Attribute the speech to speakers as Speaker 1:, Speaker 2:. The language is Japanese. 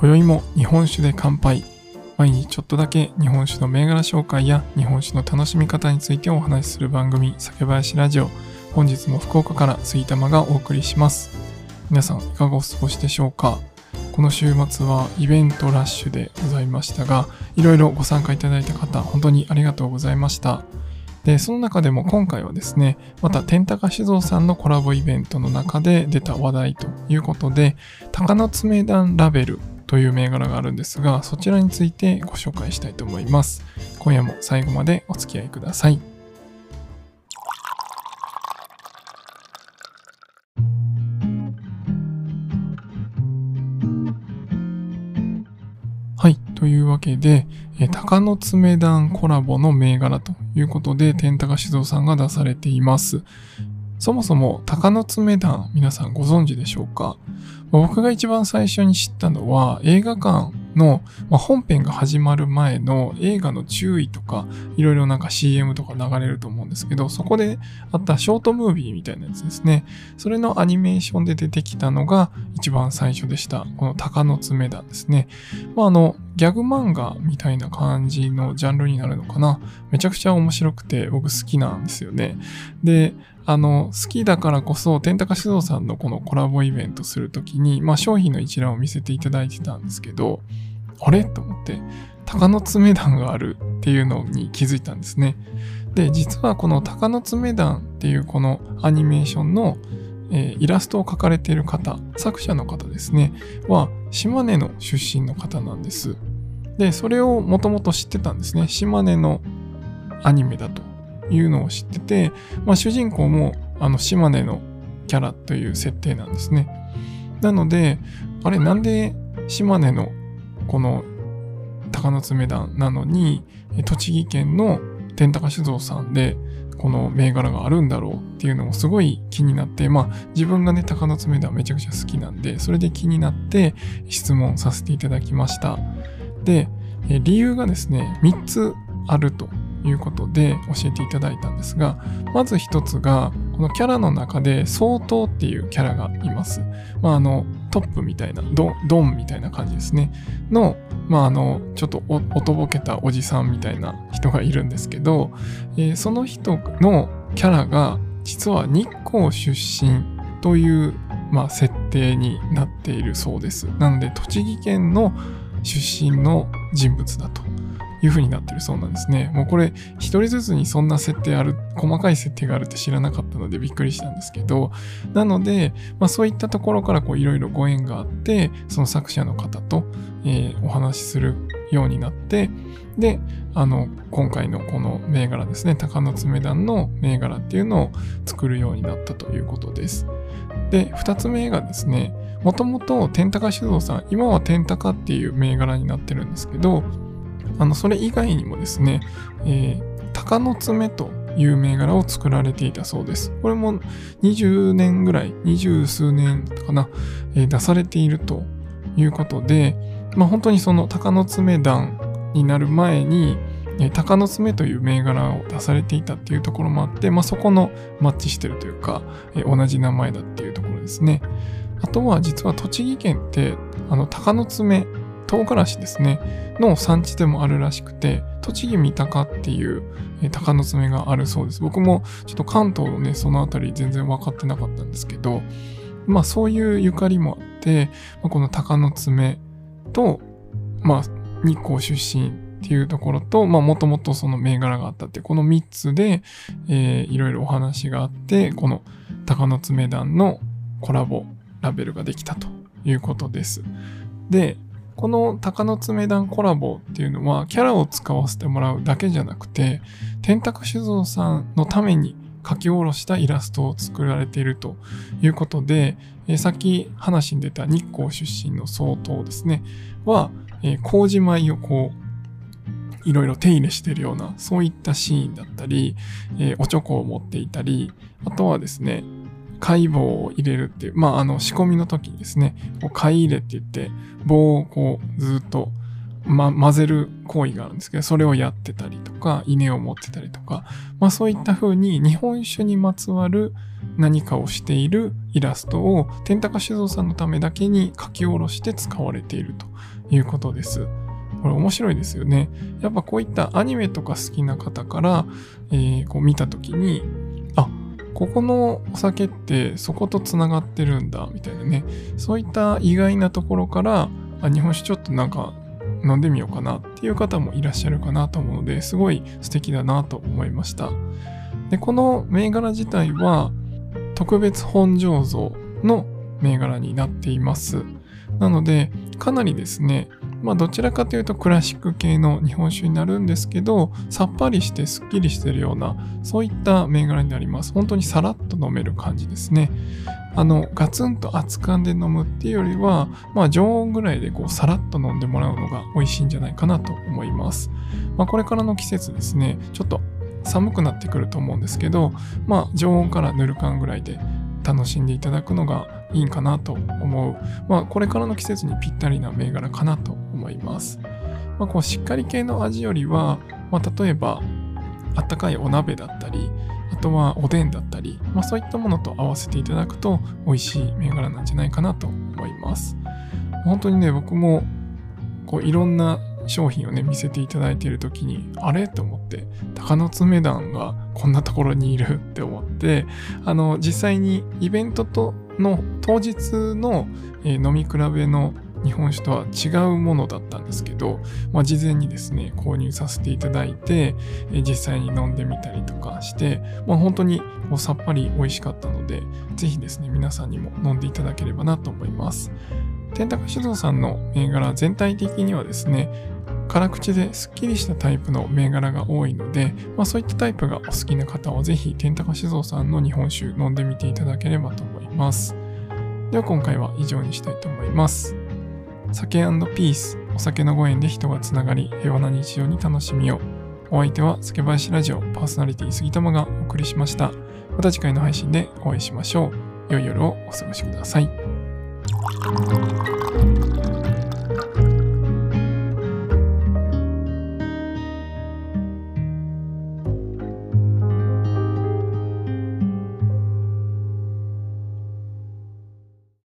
Speaker 1: 今宵も日本酒で乾杯。毎日ちょっとだけ日本酒の銘柄紹介や日本酒の楽しみ方についてお話しする番組酒林ラジオ。本日も福岡から杉玉がお送りします。皆さんいかがお過ごしでしょうか？この週末はイベントラッシュでございましたがいろいろご参加いただいた方本当にありがとうございました。で、その中でも今回はですね、また天高酒造さんのコラボイベントの中で出た話題ということで、鷹の爪弾ラベルという銘柄があるんですが、そちらについてご紹介したいと思います。今夜も最後までお付き合いください。はい。というわけで、え鷹の爪弾コラボの銘柄ということで、天高酒造さんが出されています。そもそも鷹の爪弾、皆さんご存知でしょうか？僕が一番最初に知ったのは映画館の、まあ、本編が始まる前の映画の注意とか、いろいろなんか CM とか流れると思うんですけど、そこであったショートムービーみたいなやつですね。それのアニメーションで出てきたのが一番最初でした。この鷹の爪弾ですね。まあ、あの、ギャグ漫画みたいな感じのジャンルになるのかな。めちゃくちゃ面白くて僕好きなんですよね。で、あの、好きだからこそ、天高酒造さんのこのコラボイベントするときに、まあ商品の一覧を見せていただいてたんですけど、あれ？と思って、鷹の爪弾があるっていうのに気づいたんですね。で、実はこの鷹の爪弾っていうこのアニメーションの、えー、イラストを描かれている方、作者の方ですね、は島根の出身の方なんです。で、それをもともと知ってたんですね。島根のアニメだというのを知ってて、まあ、主人公もあの島根のキャラという設定なんですね。なので、あれなんで島根のこの鷹の爪団なのに、栃木県の天高酒造さんでこの銘柄があるんだろうっていうのもすごい気になって、まあ自分がね、鷹の爪団めちゃくちゃ好きなんで、それで気になって質問させていただきました。で、理由がですね、3つあるということで教えていただいたんですが、まず一つが、このキャラの中で、相当っていうキャラがいます。まあ、あの、トップみたいな、ドドンみたいな感じですね。の、まあ、あの、ちょっとおとぼけたおじさんみたいな人がいるんですけど、えー、その人のキャラが、実は日光出身という、まあ、設定になっているそうです。なので、栃木県の出身の人物だという風になってるそうなんですね。もうこれ、一人ずつにそんな設定ある、細かい設定があるって知らなかったのでびっくりしたんですけど、なので、まあそういったところからいろいろご縁があって、その作者の方と、えー、お話しするようになって、で、あの、今回のこの銘柄ですね、鷹の爪団の銘柄っていうのを作るようになったということです。で、二つ目がですね、もともと天高酒造さん、今は天高っていう銘柄になってるんですけど、あの、それ以外にもですね、えー、鷹の爪という銘柄を作られていたそうです。これも20年ぐらい、20数年かな、えー、出されているということで、まあ本当にその鷹の爪団になる前に、鷹の爪という銘柄を出されていたっていうところもあって、まあそこのマッチしてるというか、えー、同じ名前だっていうところですね。あとは実は栃木県って、あの、鷹の爪唐辛子ですね、の産地でもあるらしくて、栃木三鷹っていう、鷹の爪があるそうです。僕もちょっと関東のね、そのあたり全然分かってなかったんですけど、まあそういうゆかりもあって、まあ、この鷹の爪と、まあ日光出身っていうところと、まあもともとその銘柄があったってこの3つで、えー、いろいろお話があって、この鷹の爪団のコラボラベルができたということです。で、この鷹の爪団コラボっていうのはキャラを使わせてもらうだけじゃなくて天高酒造さんのために書き下ろしたイラストを作られているということで、えー、さっき話に出た日光出身の総統ですねは、えー、麹米をこういろいろ手入れしているようなそういったシーンだったり、えー、おちょこを持っていたりあとはですね解棒を入れるっていう、まあ、あの仕込みの時にですね、こう買い入れって言って、棒をこうずっとま、混ぜる行為があるんですけど、それをやってたりとか、稲を持ってたりとか、まあそういった風に日本酒にまつわる何かをしているイラストを天高酒造さんのためだけに書き下ろして使われているということです。これ面白いですよね。やっぱこういったアニメとか好きな方から、えー、こう見た時に、ここのお酒ってそことつながってるんだ、みたいなね。そういった意外なところから、あ日本酒ちょっとなんか飲んでみようかなっていう方もいらっしゃるかなと思うのですごい素敵だなと思いました。で、この銘柄自体は特別本醸造の銘柄になっています。なので、かなりですね、まあどちらかというとクラシック系の日本酒になるんですけど、さっぱりしてすっきりしてるような、そういった銘柄になります。本当にさらっと飲める感じですね。あの、ガツンと熱燗で飲むっていうよりは、まあ常温ぐらいでこうさらっと飲んでもらうのが美味しいんじゃないかなと思います。まあこれからの季節ですね、ちょっと寒くなってくると思うんですけど、まあ常温からぬる燗ぐらいで楽しんでいただくのがいいんかなと思う。まあこれからの季節にぴったりな銘柄かなと思います。まあこうしっかり系の味よりは、まあ例えばあったかいお鍋だったり、あとはおでんだったり、まあ、そういったものと合わせていただくと美味しい銘柄なんじゃないかなと思います。本当にね、僕もこういろんな商品をね、見せていただいている時に、あれ？と思って、鷹の爪団がこんなところにいるって思って、あの、実際にイベントとの当日の、えー、飲み比べの日本酒とは違うものだったんですけど、まあ、事前にですね、購入させていただいて、え実際に飲んでみたりとかして、まあ、本当にさっぱり美味しかったので、ぜひですね、皆さんにも飲んでいただければなと思います。天高酒造さんの銘柄全体的にはですね、辛口ですっきりしたタイプの銘柄が多いので、まあ、そういったタイプがお好きな方はぜひ天高酒造さんの日本酒飲んでみていただければと思います。では今回は以上にしたいと思います。酒ピース、お酒のご縁で人がつながり、平和な日常に楽しみを。お相手は、酒林ラジオパーソナリティ杉玉がお送りしました。また次回の配信でお会いしましょう。良い夜をお過ごしください。